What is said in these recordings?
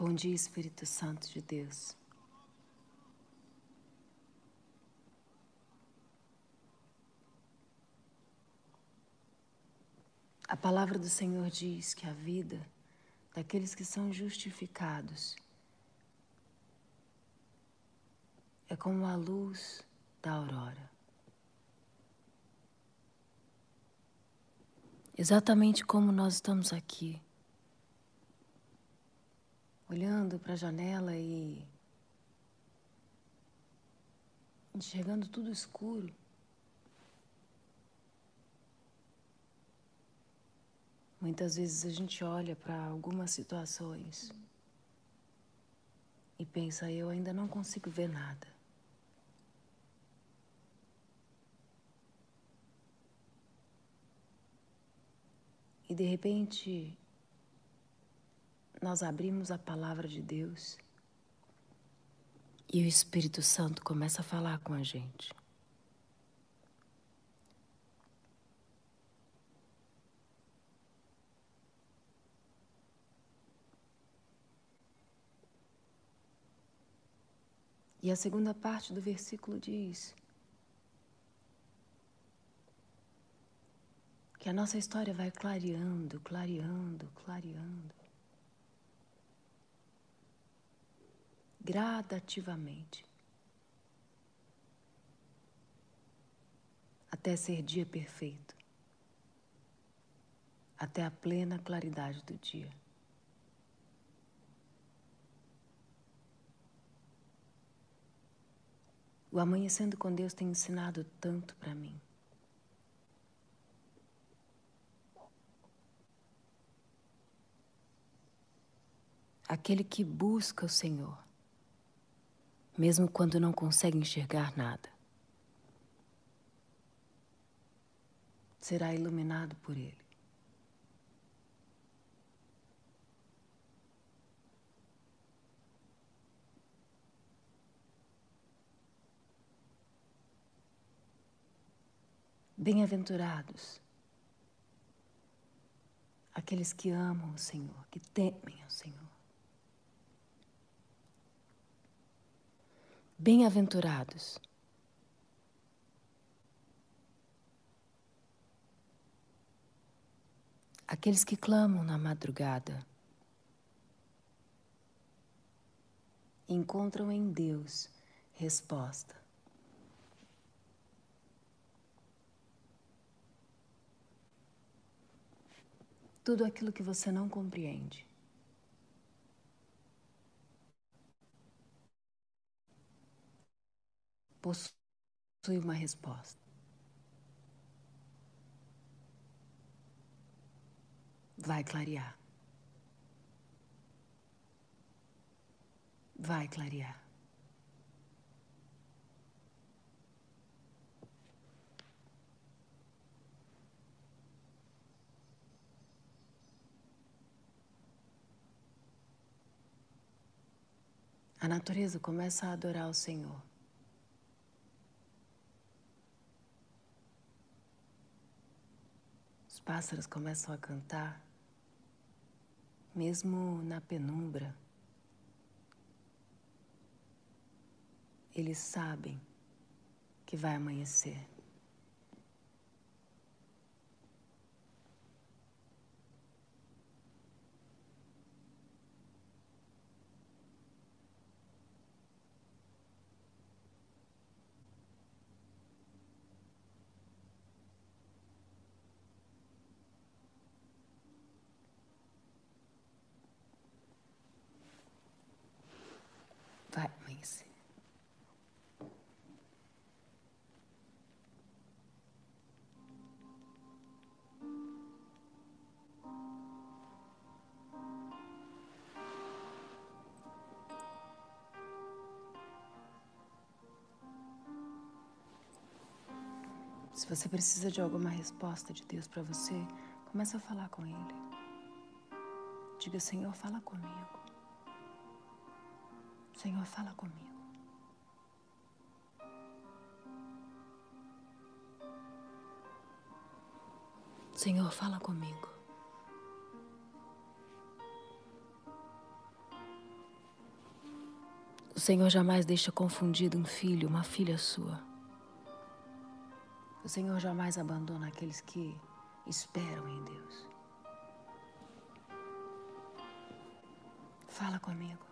Bom dia, Espírito Santo de Deus. A palavra do Senhor diz que a vida daqueles que são justificados é como a luz da aurora. Exatamente como nós estamos aqui, olhando para a janela e enxergando tudo escuro. Muitas vezes a gente olha para algumas situações e pensa: eu ainda não consigo ver nada. E de repente, nós abrimos a palavra de Deus e o Espírito Santo começa a falar com a gente. E a segunda parte do versículo diz que a nossa história vai clareando, clareando, clareando. Gradativamente. Até ser dia perfeito. Até a plena claridade do dia. O amanhecendo com Deus tem ensinado tanto para mim. Aquele que busca o Senhor, mesmo quando não consegue enxergar nada, será iluminado por Ele. Bem-aventurados aqueles que amam o Senhor, que temem o Senhor. Bem-aventurados aqueles que clamam na madrugada encontram em Deus resposta. tudo aquilo que você não compreende. Possui uma resposta. Vai clarear. Vai clarear. a natureza começa a adorar o Senhor. Os pássaros começam a cantar, mesmo na penumbra. Eles sabem que vai amanhecer. Se você precisa de alguma resposta de Deus para você, comece a falar com Ele. Diga, Senhor, fala comigo. Senhor, fala comigo. Senhor, fala comigo. O Senhor jamais deixa confundido um filho, uma filha sua. Senhor jamais abandona aqueles que esperam em Deus. Fala comigo.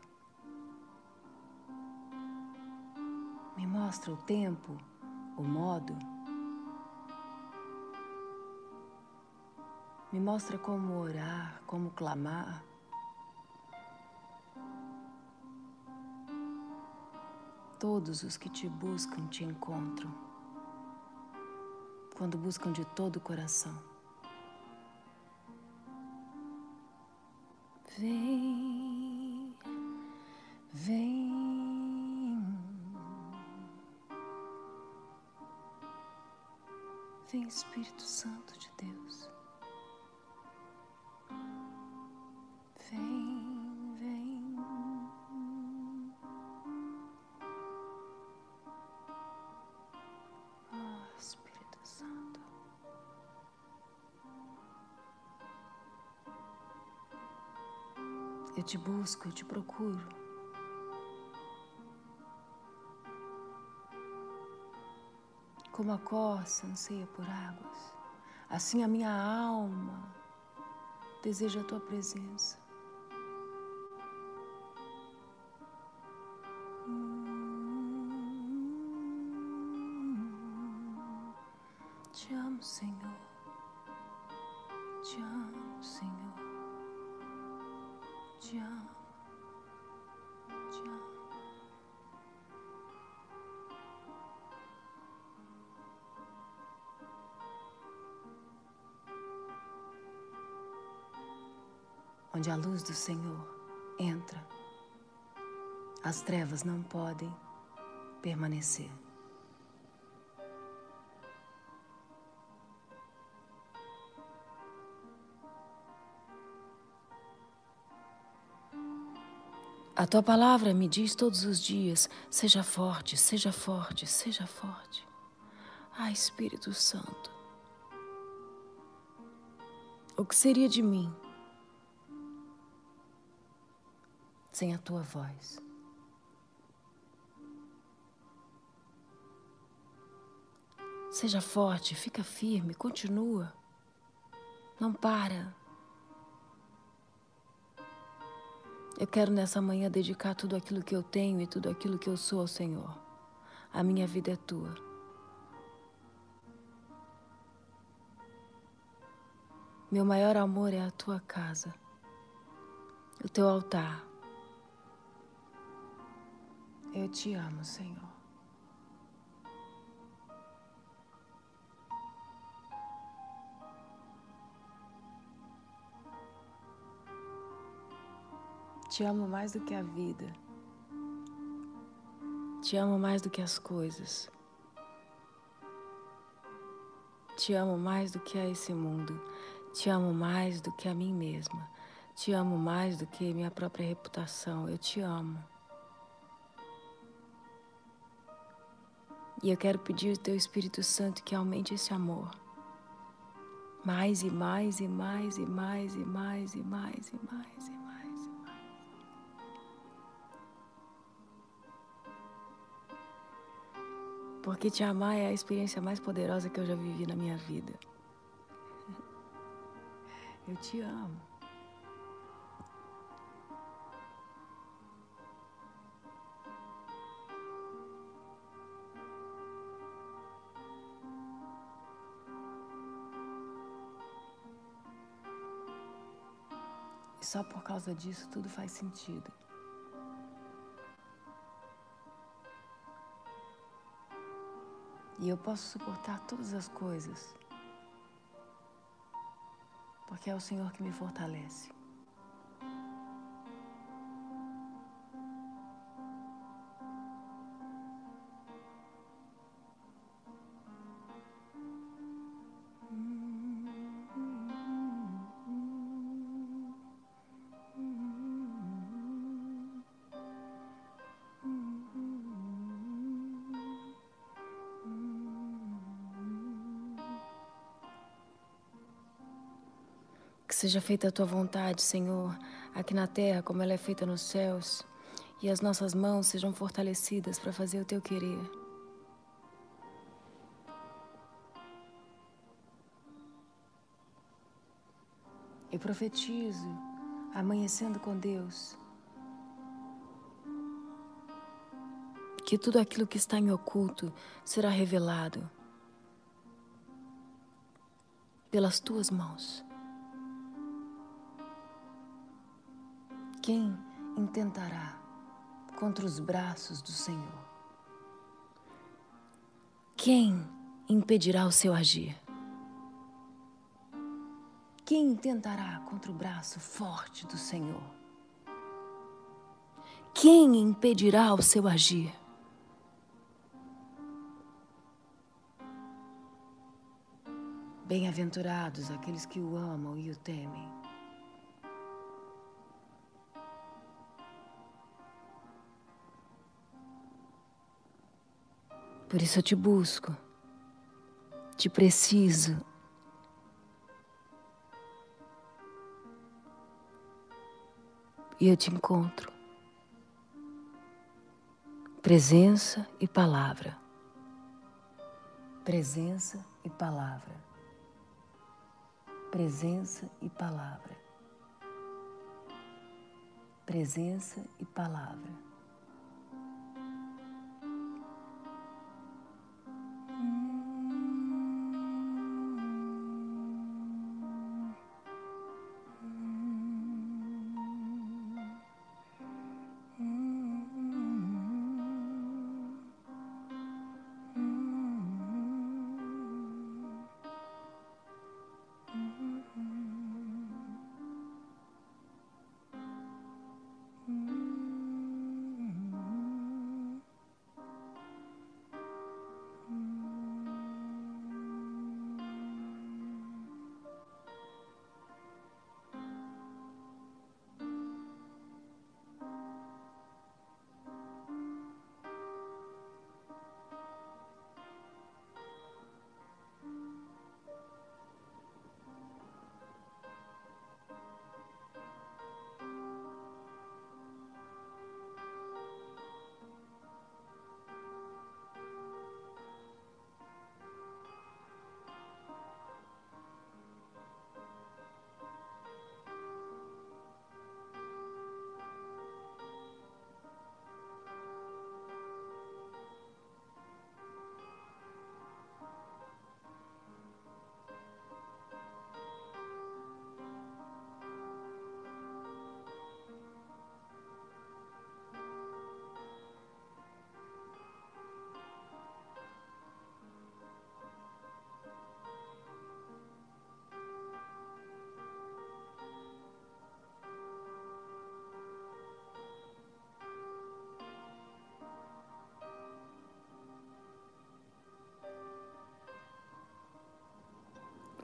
Me mostra o tempo, o modo. Me mostra como orar, como clamar. Todos os que te buscam te encontram. Quando buscam de todo o coração. Vem, vem. Vem, Espírito Santo de Deus. Te busco, eu te procuro. Como a corça anseia por águas, assim a minha alma deseja a tua presença. Onde a luz do Senhor entra, as trevas não podem permanecer. A tua palavra me diz todos os dias: seja forte, seja forte, seja forte. Ah, Espírito Santo, o que seria de mim sem a tua voz? Seja forte, fica firme, continua. Não para. Eu quero nessa manhã dedicar tudo aquilo que eu tenho e tudo aquilo que eu sou ao Senhor. A minha vida é tua. Meu maior amor é a tua casa, o teu altar. Eu te amo, Senhor. Te amo mais do que a vida. Te amo mais do que as coisas. Te amo mais do que a esse mundo. Te amo mais do que a mim mesma. Te amo mais do que minha própria reputação. Eu te amo. E eu quero pedir ao Teu Espírito Santo que aumente esse amor. Mais e mais e mais e mais e mais e mais e mais e mais. Porque te amar é a experiência mais poderosa que eu já vivi na minha vida. Eu te amo. Só por causa disso tudo faz sentido. E eu posso suportar todas as coisas, porque é o Senhor que me fortalece. Seja feita a tua vontade, Senhor, aqui na terra como ela é feita nos céus. e as nossas mãos sejam fortalecidas para fazer o teu querer. Eu profetizo, amanhecendo com Deus, que tudo aquilo que está em oculto será revelado pelas tuas mãos. Quem intentará contra os braços do Senhor? Quem impedirá o seu agir? Quem tentará contra o braço forte do Senhor? Quem impedirá o seu agir? Bem-aventurados aqueles que o amam e o temem. Por isso eu te busco, te preciso. E eu te encontro. Presença e palavra. Presença e palavra. Presença e palavra. Presença e palavra.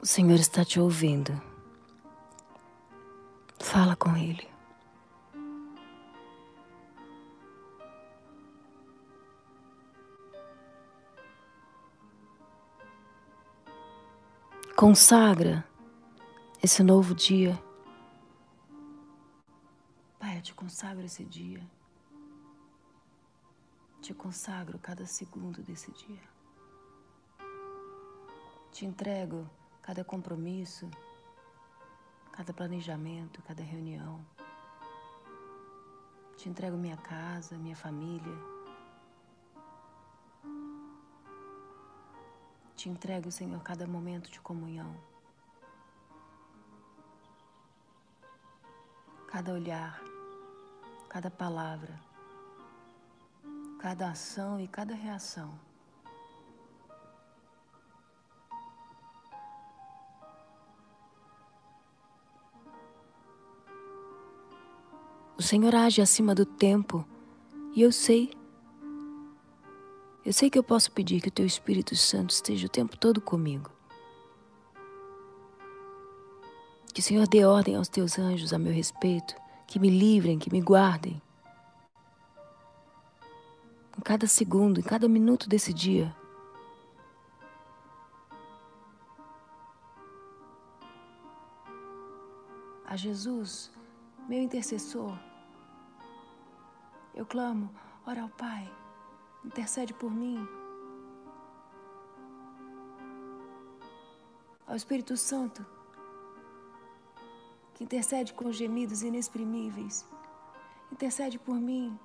O Senhor está te ouvindo. Fala com Ele. Consagra esse novo dia. Pai, eu te consagro esse dia. Te consagro cada segundo desse dia. Te entrego cada compromisso, cada planejamento, cada reunião. Te entrego minha casa, minha família. Te entrego, Senhor, cada momento de comunhão. Cada olhar, cada palavra, cada ação e cada reação. O Senhor age acima do tempo e eu sei. Eu sei que eu posso pedir que o Teu Espírito Santo esteja o tempo todo comigo. Que o Senhor dê ordem aos Teus anjos a meu respeito, que me livrem, que me guardem. Em cada segundo, em cada minuto desse dia. A Jesus meu intercessor, Eu clamo, ora ao Pai, intercede por mim. Ao Espírito Santo, que intercede com gemidos inexprimíveis, intercede por mim.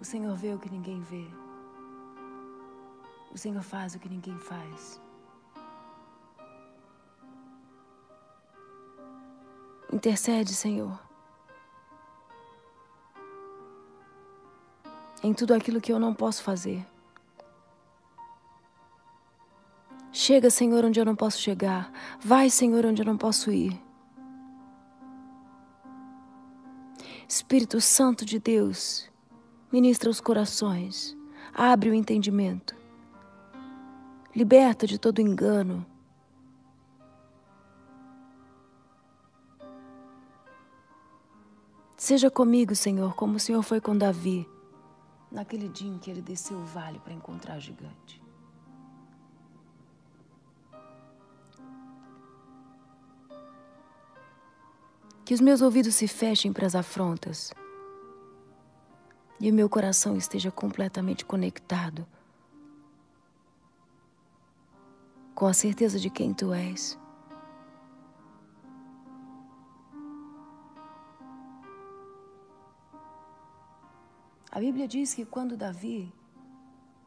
O Senhor vê o que ninguém vê. O Senhor faz o que ninguém faz. Intercede, Senhor, em tudo aquilo que eu não posso fazer. Chega, Senhor, onde eu não posso chegar. Vai, Senhor, onde eu não posso ir. Espírito Santo de Deus, ministra os corações, abre o entendimento, liberta de todo engano. Seja comigo, Senhor, como o Senhor foi com Davi, naquele dia em que ele desceu o vale para encontrar o gigante. Que os meus ouvidos se fechem para as afrontas e o meu coração esteja completamente conectado com a certeza de quem tu és. A Bíblia diz que quando Davi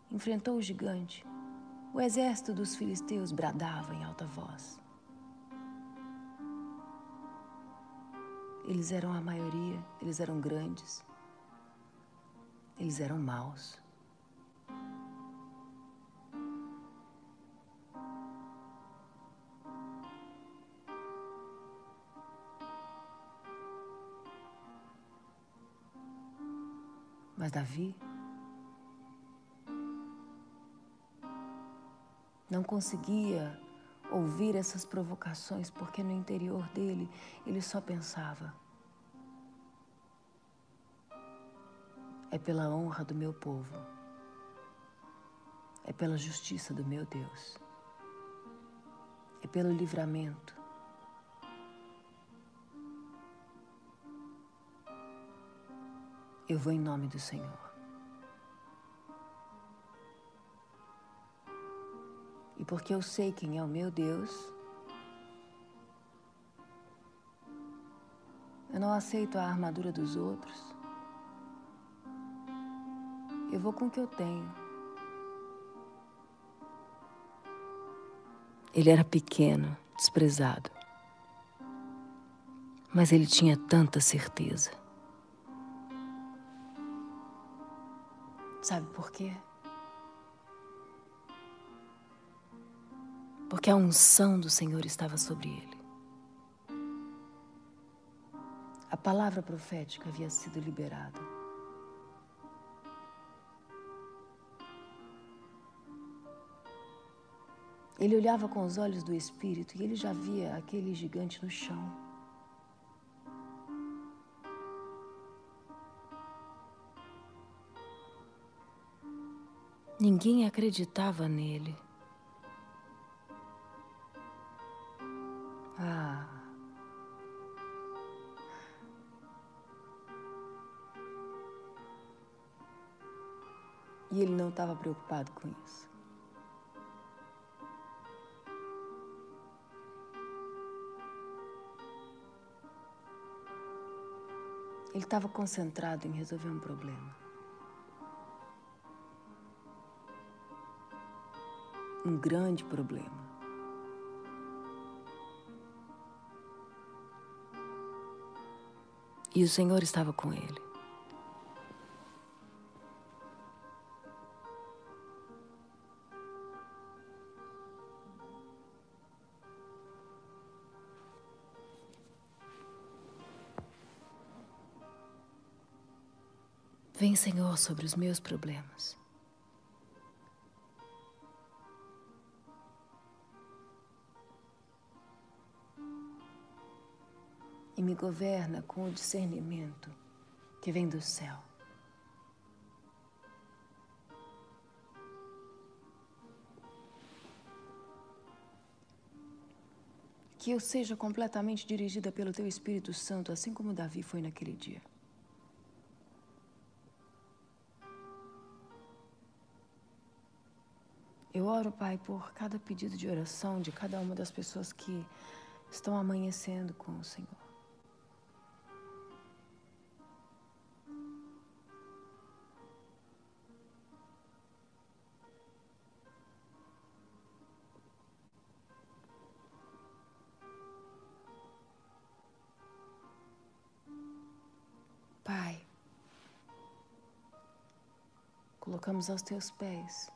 enfrentou o gigante, o exército dos filisteus bradava em alta voz. Eles eram a maioria, eles eram grandes, eles eram maus. Mas Davi não conseguia ouvir essas provocações porque no interior dele ele só pensava: É pela honra do meu povo. É pela justiça do meu Deus. É pelo livramento. Eu vou em nome do Senhor. E porque eu sei quem é o meu Deus, eu não aceito a armadura dos outros. Eu vou com o que eu tenho. Ele era pequeno, desprezado. Mas ele tinha tanta certeza. Sabe por quê? Porque a unção do Senhor estava sobre ele. A palavra profética havia sido liberada. Ele olhava com os olhos do espírito e ele já via aquele gigante no chão. Ninguém acreditava nele. Ah. E ele não estava preocupado com isso. Ele estava concentrado em resolver um problema. Um grande problema. E o Senhor estava com ele. Vem, Senhor, sobre os meus problemas. E me governa com o discernimento que vem do céu. Que eu seja completamente dirigida pelo Teu Espírito Santo, assim como Davi foi naquele dia. Eu oro, Pai, por cada pedido de oração de cada uma das pessoas que estão amanhecendo com o Senhor. Aos teus pés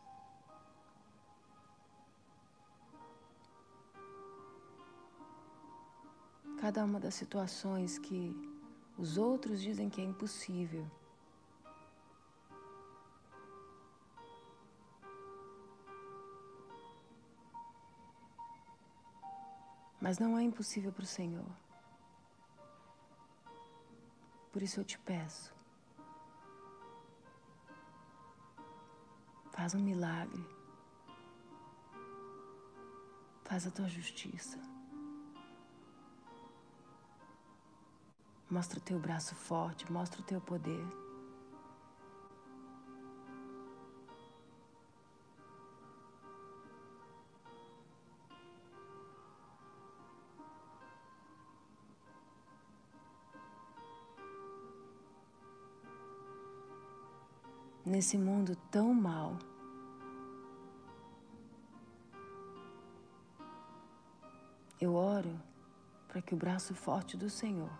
cada uma das situações que os outros dizem que é impossível. Mas não é impossível para o Senhor. Por isso eu te peço. Faz um milagre. Faz a tua justiça. Mostra o teu braço forte, mostra o teu poder. Nesse mundo tão mal, eu oro para que o braço forte do Senhor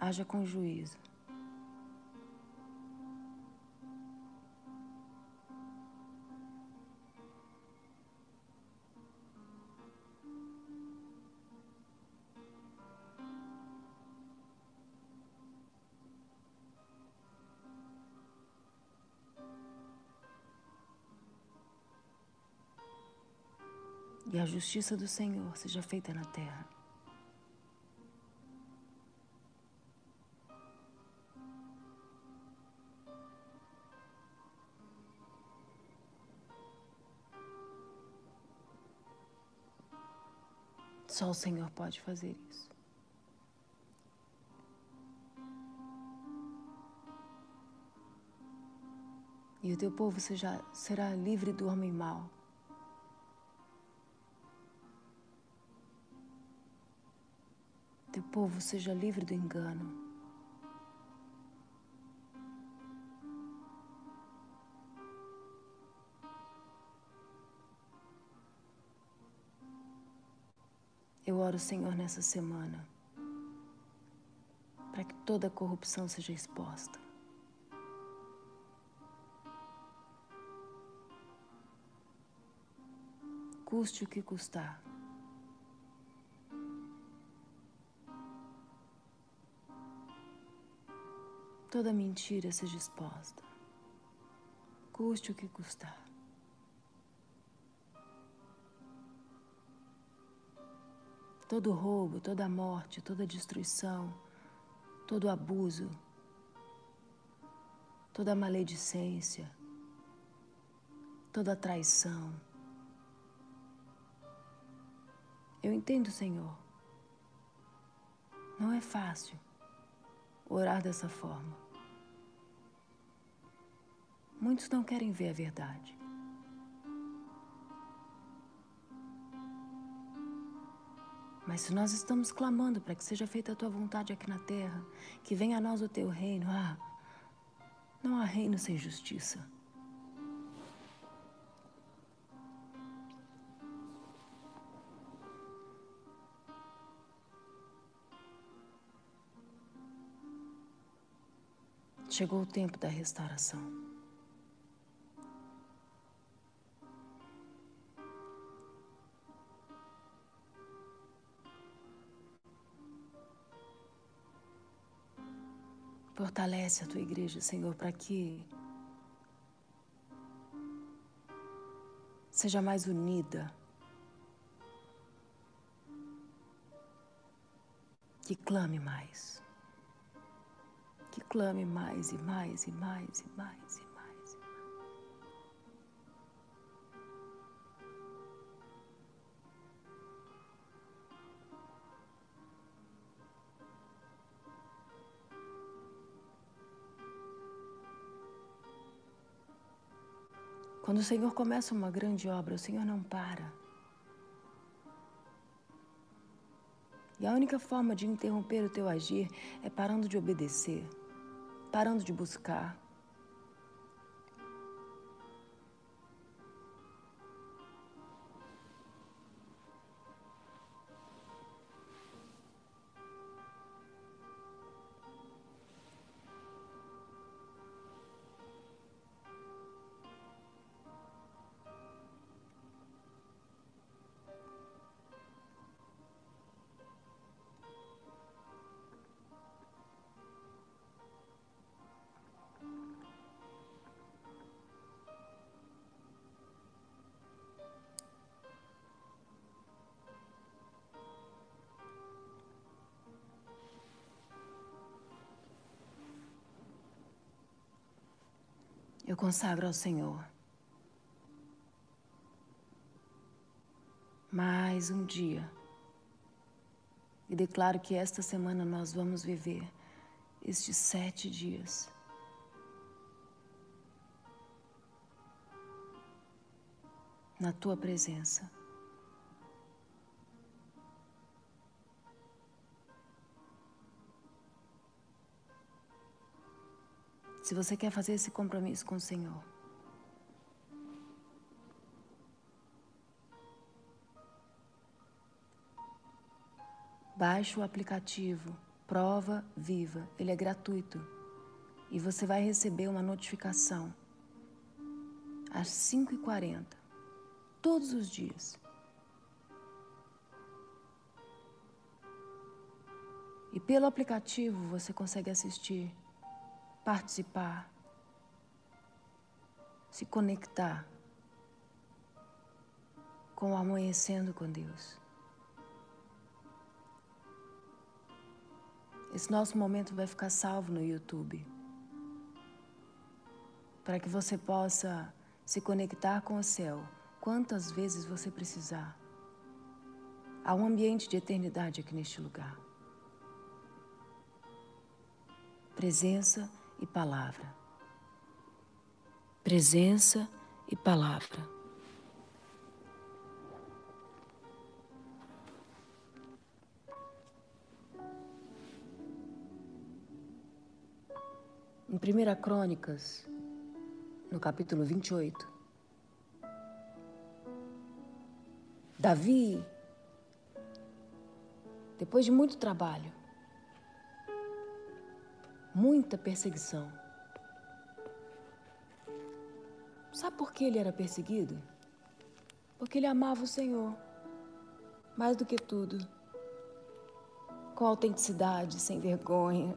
haja com juízo. Justiça do Senhor seja feita na terra. Só o Senhor pode fazer isso. E o teu povo seja, será livre do homem mau. Povo seja livre do engano. Eu oro, Senhor, nessa semana, para que toda corrupção seja exposta. Custe o que custar. Toda mentira seja exposta. Custe o que custar. todo roubo, toda morte, toda destruição, todo abuso, toda maledicência, toda traição. Eu entendo, Senhor. Não é fácil orar dessa forma. Muitos não querem ver a verdade. Mas se nós estamos clamando para que seja feita a tua vontade aqui na terra, que venha a nós o teu reino, ah, não há reino sem justiça. Chegou o tempo da restauração. Fortalece a tua igreja, Senhor, para que seja mais unida. Que clame mais. Clame mais e mais e mais e mais e mais. Quando o Senhor começa uma grande obra, o Senhor não para. E a única forma de interromper o teu agir é parando de obedecer, parando de buscar. Eu consagro ao Senhor mais um dia e declaro que esta semana nós vamos viver estes sete dias. Na tua presença. Se você quer fazer esse compromisso com o Senhor, baixe o aplicativo Prova Viva. Ele é gratuito e você vai receber uma notificação às 5h40, todos os dias. E pelo aplicativo você consegue assistir participar, se conectar com o amanhecendo com Deus. Esse nosso momento vai ficar salvo no YouTube, para que você possa se conectar com o céu quantas vezes você precisar. Há um ambiente de eternidade aqui neste lugar. Presença e palavra. Presença e palavra. Em 1 Crônicas, no capítulo 28, Davi, depois de muito trabalho, muita perseguição. Sabe por que ele era perseguido? Porque ele amava o Senhor, mais do que tudo, com autenticidade, sem vergonha.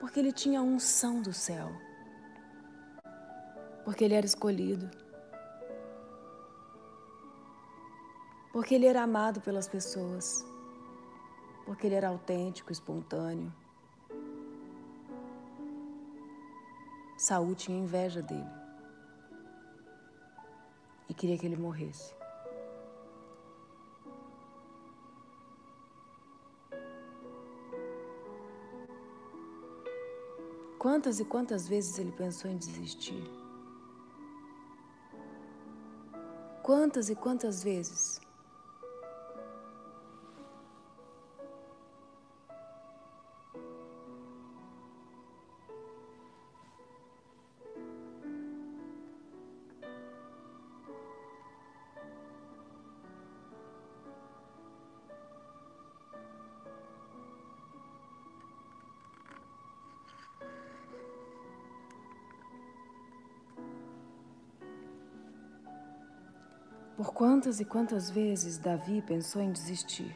Porque ele tinha a unção do céu. Porque ele era escolhido. Porque ele era amado pelas pessoas porque ele era autêntico, espontâneo. Saúl tinha inveja dele e queria que ele morresse. Quantas e quantas vezes ele pensou em desistir? Quantas e quantas vezes quantas e quantas vezes Davi pensou em desistir?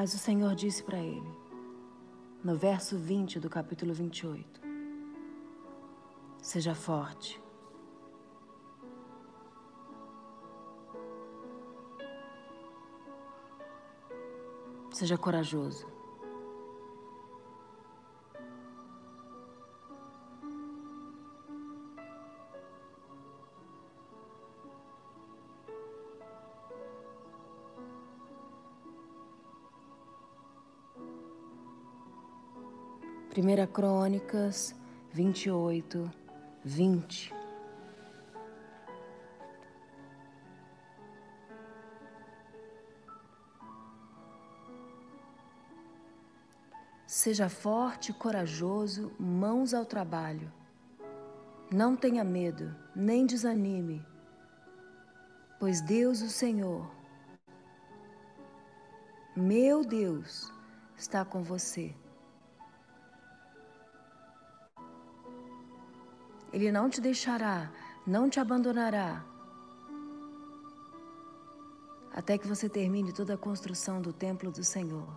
Mas o Senhor disse para ele, no verso 20 do capítulo 28, Seja forte. Seja corajoso. Primeira Crônicas 28, 20. Seja forte e corajoso, mãos ao trabalho. Não tenha medo, nem desanime, pois Deus, o Senhor, meu Deus, está com você. Ele não te deixará, não te abandonará, até que você termine toda a construção do templo do Senhor.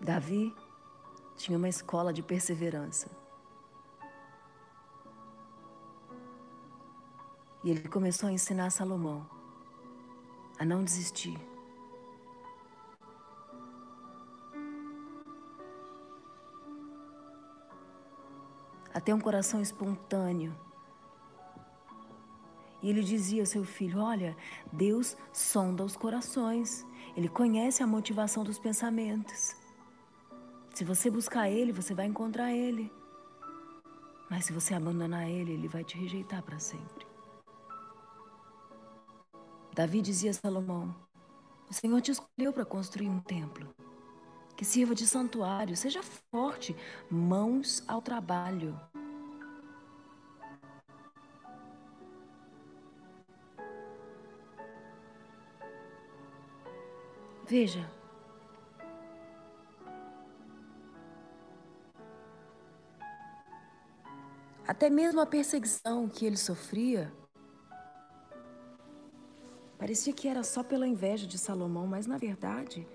Davi tinha uma escola de perseverança. E ele começou a ensinar Salomão a não desistir. A ter um coração espontâneo. E ele dizia ao seu filho: Olha, Deus sonda os corações, Ele conhece a motivação dos pensamentos. Se você buscar Ele, você vai encontrar Ele. Mas se você abandonar Ele, Ele vai te rejeitar para sempre. Davi dizia a Salomão: O Senhor te escolheu para construir um templo que sirva de santuário. Seja forte, mãos ao trabalho. Veja, até mesmo a perseguição que ele sofria Parecia que era só pela inveja de Salomão, mas na verdade,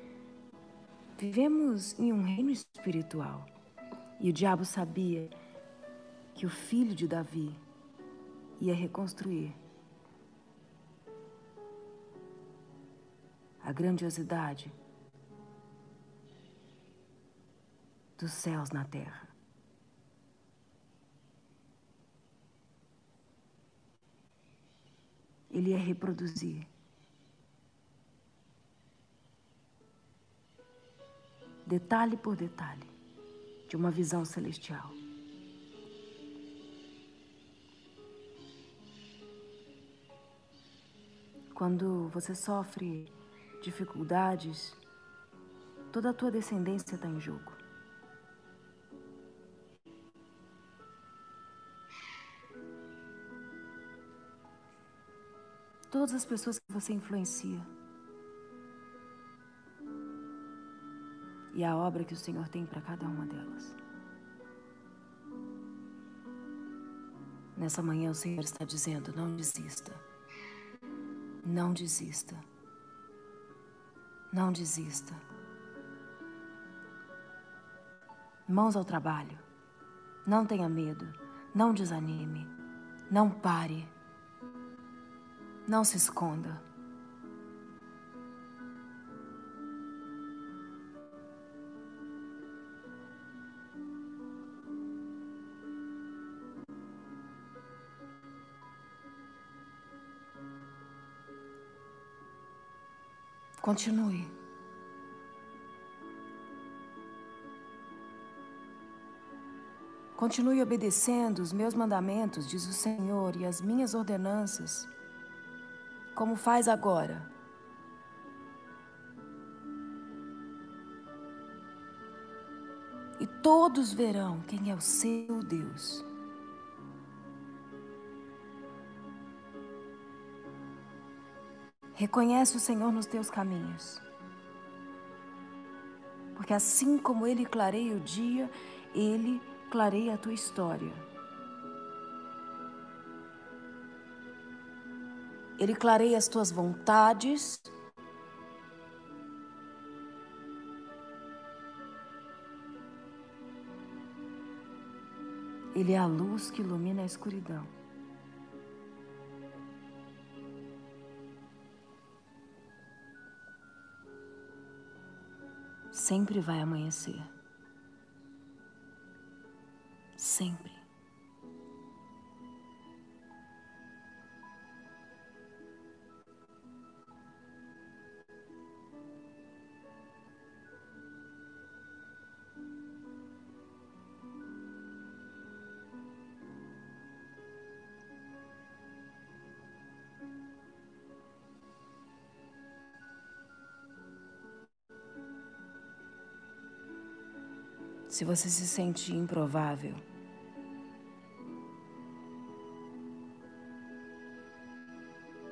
vivemos em um reino espiritual. E o diabo sabia que o filho de Davi ia reconstruir a grandiosidade dos céus na terra. Ele ia reproduzir detalhe por detalhe, de uma visão celestial. Quando você sofre dificuldades, toda a tua descendência está em jogo. Todas as pessoas que você influencia. E a obra que o Senhor tem para cada uma delas. Nessa manhã o Senhor está dizendo: não desista. Não desista. Não desista. Mãos ao trabalho. Não tenha medo. Não desanime. Não pare. Não se esconda. Continue. Continue obedecendo os meus mandamentos, diz o Senhor, e as minhas ordenanças, como faz agora. E todos verão quem é o seu Deus. Reconhece o Senhor nos teus caminhos. Porque que assim como Ele clareia o dia, Ele clareia a tua história. Ele clareia as tuas vontades. Ele é a luz que ilumina a escuridão. Sempre vai amanhecer. Sempre. Se você se sente improvável,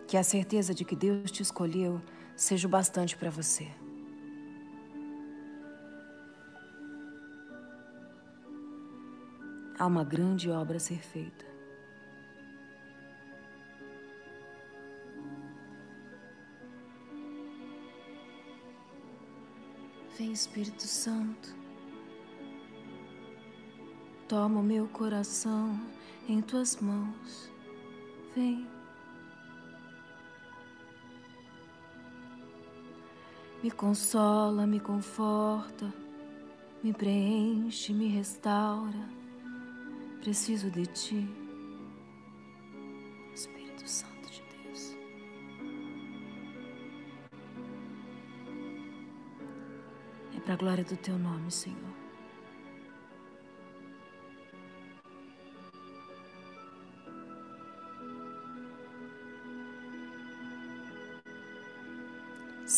que a certeza de que Deus te escolheu seja o bastante para você. Há uma grande obra a ser feita. Vem, Espírito Santo. Toma o meu coração em tuas mãos. Vem. Me consola, me conforta, me preenche, me restaura. Preciso de ti, Espírito Santo de Deus. É para a glória do teu nome, Senhor.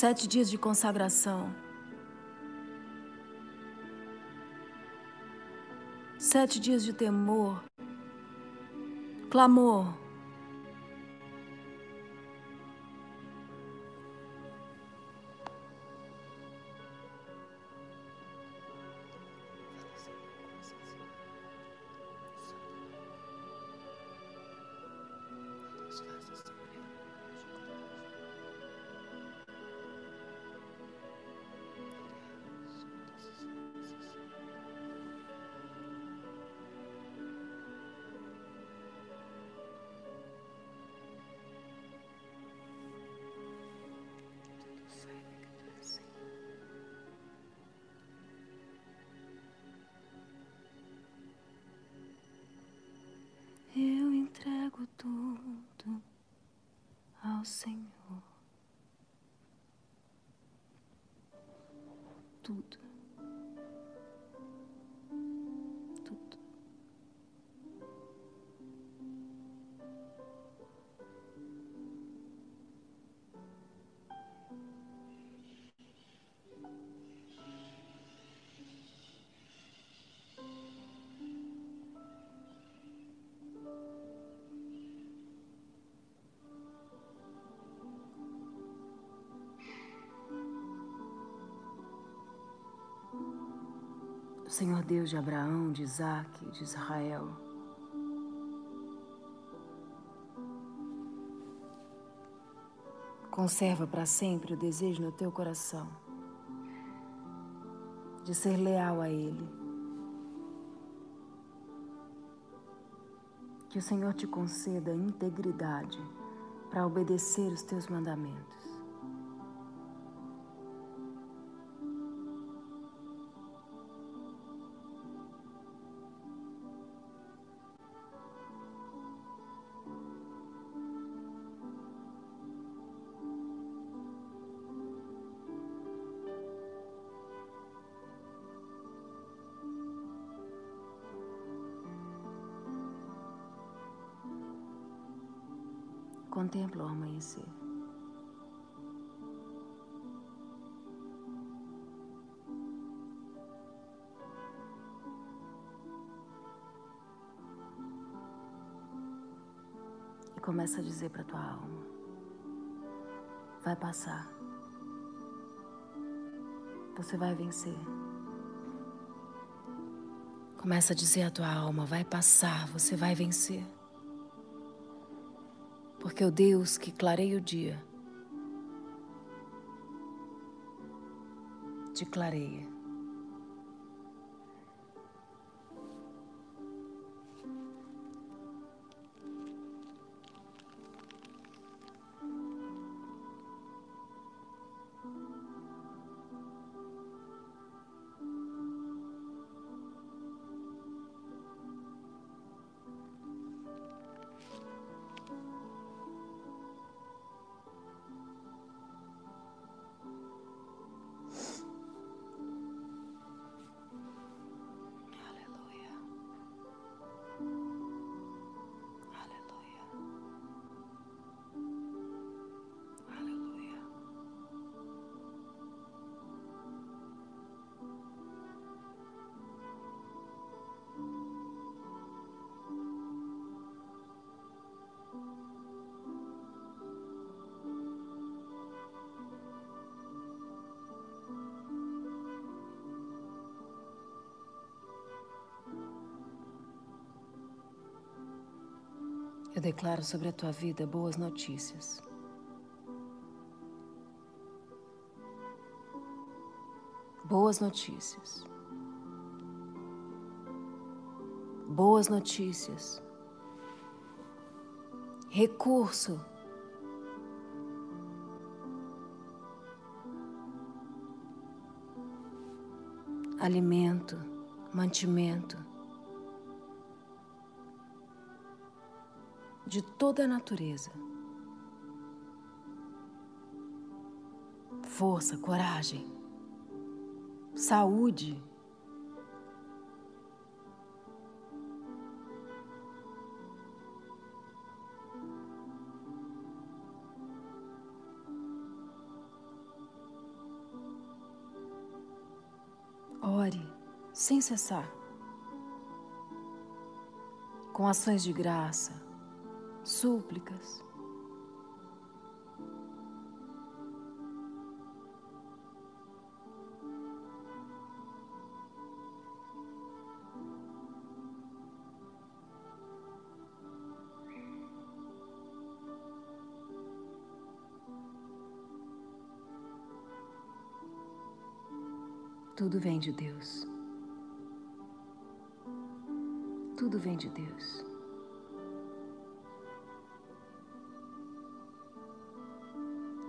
Sete dias de consagração. Sete dias de temor, clamor. Senhor Deus de Abraão, de Isaac, de Israel. Conserva para sempre o desejo no teu coração de ser leal a Ele. Que o Senhor te conceda integridade para obedecer os teus mandamentos. Contempla o amanhecer. E começa a dizer para tua alma: vai passar. Você vai vencer. Começa a dizer à tua alma: vai passar, você vai vencer. Porque o Deus que clareia o dia te clareia. Declaro sobre a tua vida boas notícias. Boas notícias. Boas notícias. Recurso. Alimento, mantimento. De toda a natureza. Força, coragem, saúde. Ore sem cessar, com ações de graça, súplicas. Tudo vem de Deus. Tudo vem de Deus.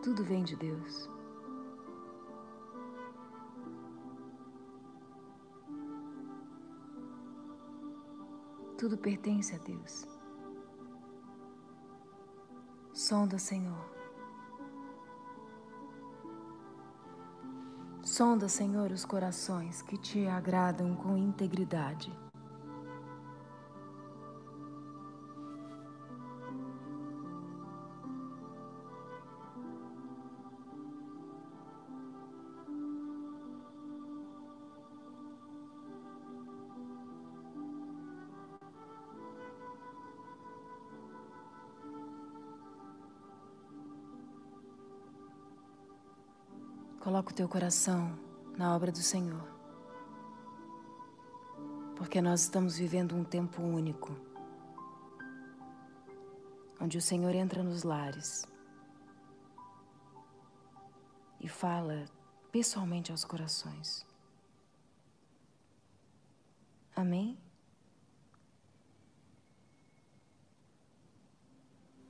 Tudo vem de Deus. Tudo pertence a Deus. Sonda, Senhor. Sonda, Senhor, os corações que te agradam com integridade. Coloca o teu coração na obra do Senhor. Porque nós estamos vivendo um tempo único, onde o Senhor entra nos lares e fala pessoalmente aos corações. Amém?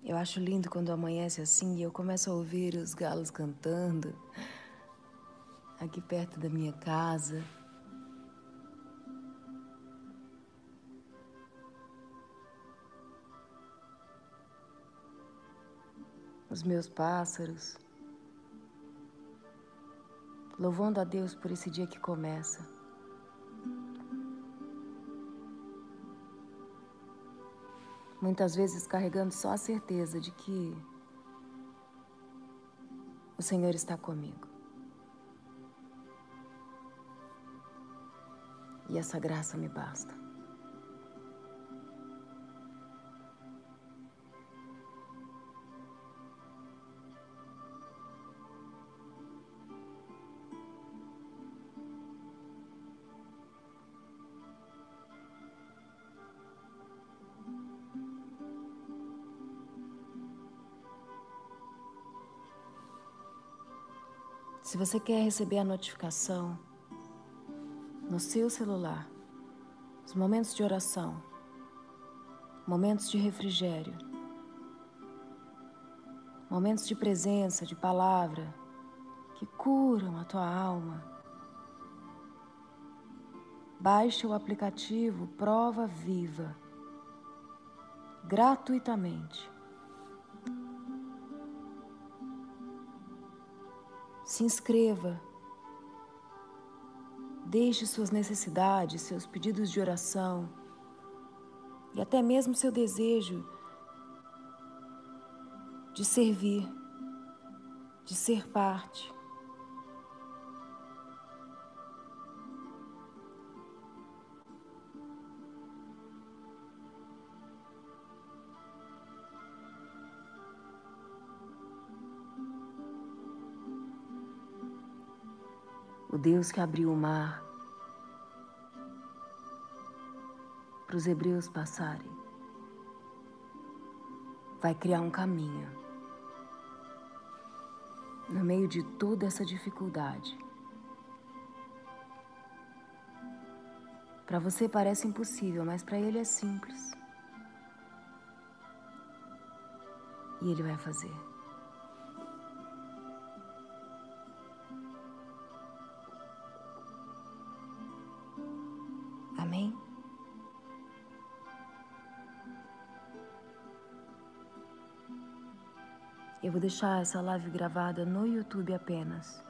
Eu acho lindo quando amanhece assim e eu começo a ouvir os galos cantando aqui perto da minha casa. Os meus pássaros, louvando a Deus por esse dia que começa. Muitas vezes carregando só a certeza de que o Senhor está comigo. e essa graça me basta. Se você quer receber a notificação no seu celular, os momentos de oração, momentos de refrigério, momentos de presença, de palavra que curam a tua alma. Baixe o aplicativo Prova Viva gratuitamente. Se inscreva. Deixe suas necessidades, seus pedidos de oração e até mesmo seu desejo de servir, de ser parte. O Deus que abriu o mar para os hebreus passarem, vai criar um caminho no meio de toda essa dificuldade. Para você parece impossível, mas para ele é simples. E ele vai fazer. Vou deixar essa live gravada no YouTube apenas.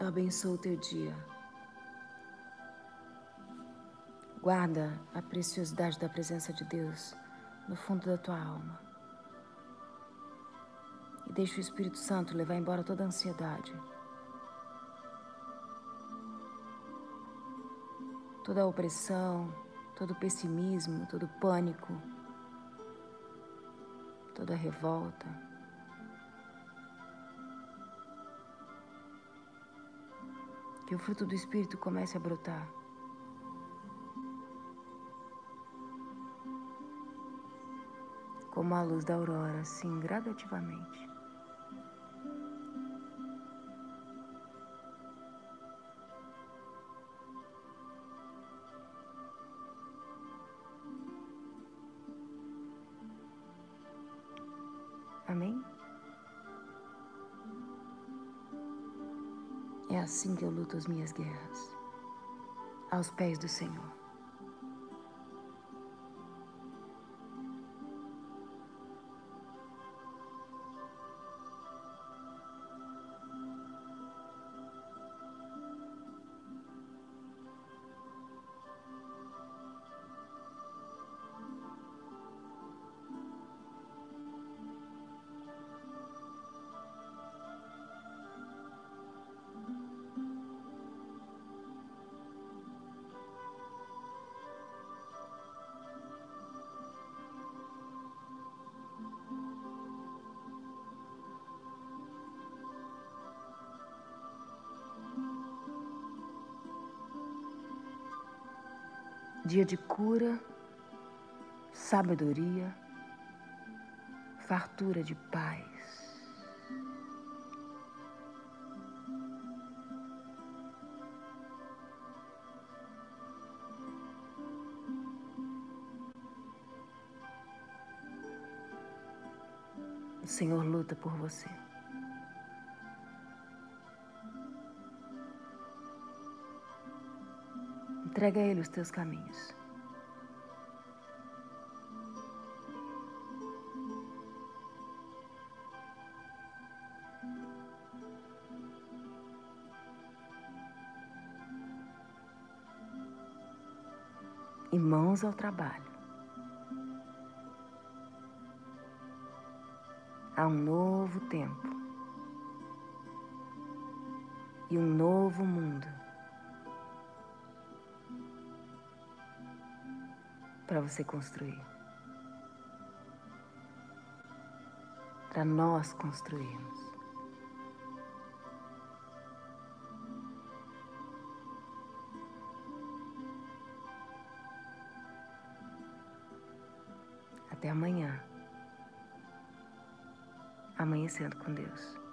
Eu abençoo o teu dia. Guarda a preciosidade da presença de Deus no fundo da tua alma. E deixa o Espírito Santo levar embora toda a ansiedade. Toda a opressão, todo o pessimismo, todo o pânico, toda a revolta. Que o fruto do Espírito comece a brotar. Como a luz da aurora, assim, gradativamente. É assim que eu luto as minhas guerras, aos pés do Senhor. Dia de cura, sabedoria, fartura de paz. O Senhor luta por você. Entrega a Ele os teus caminhos. E mãos ao trabalho. Há um novo tempo e um novo mundo. Para você construir. Para nós construirmos. Até amanhã. Amanhecendo com Deus.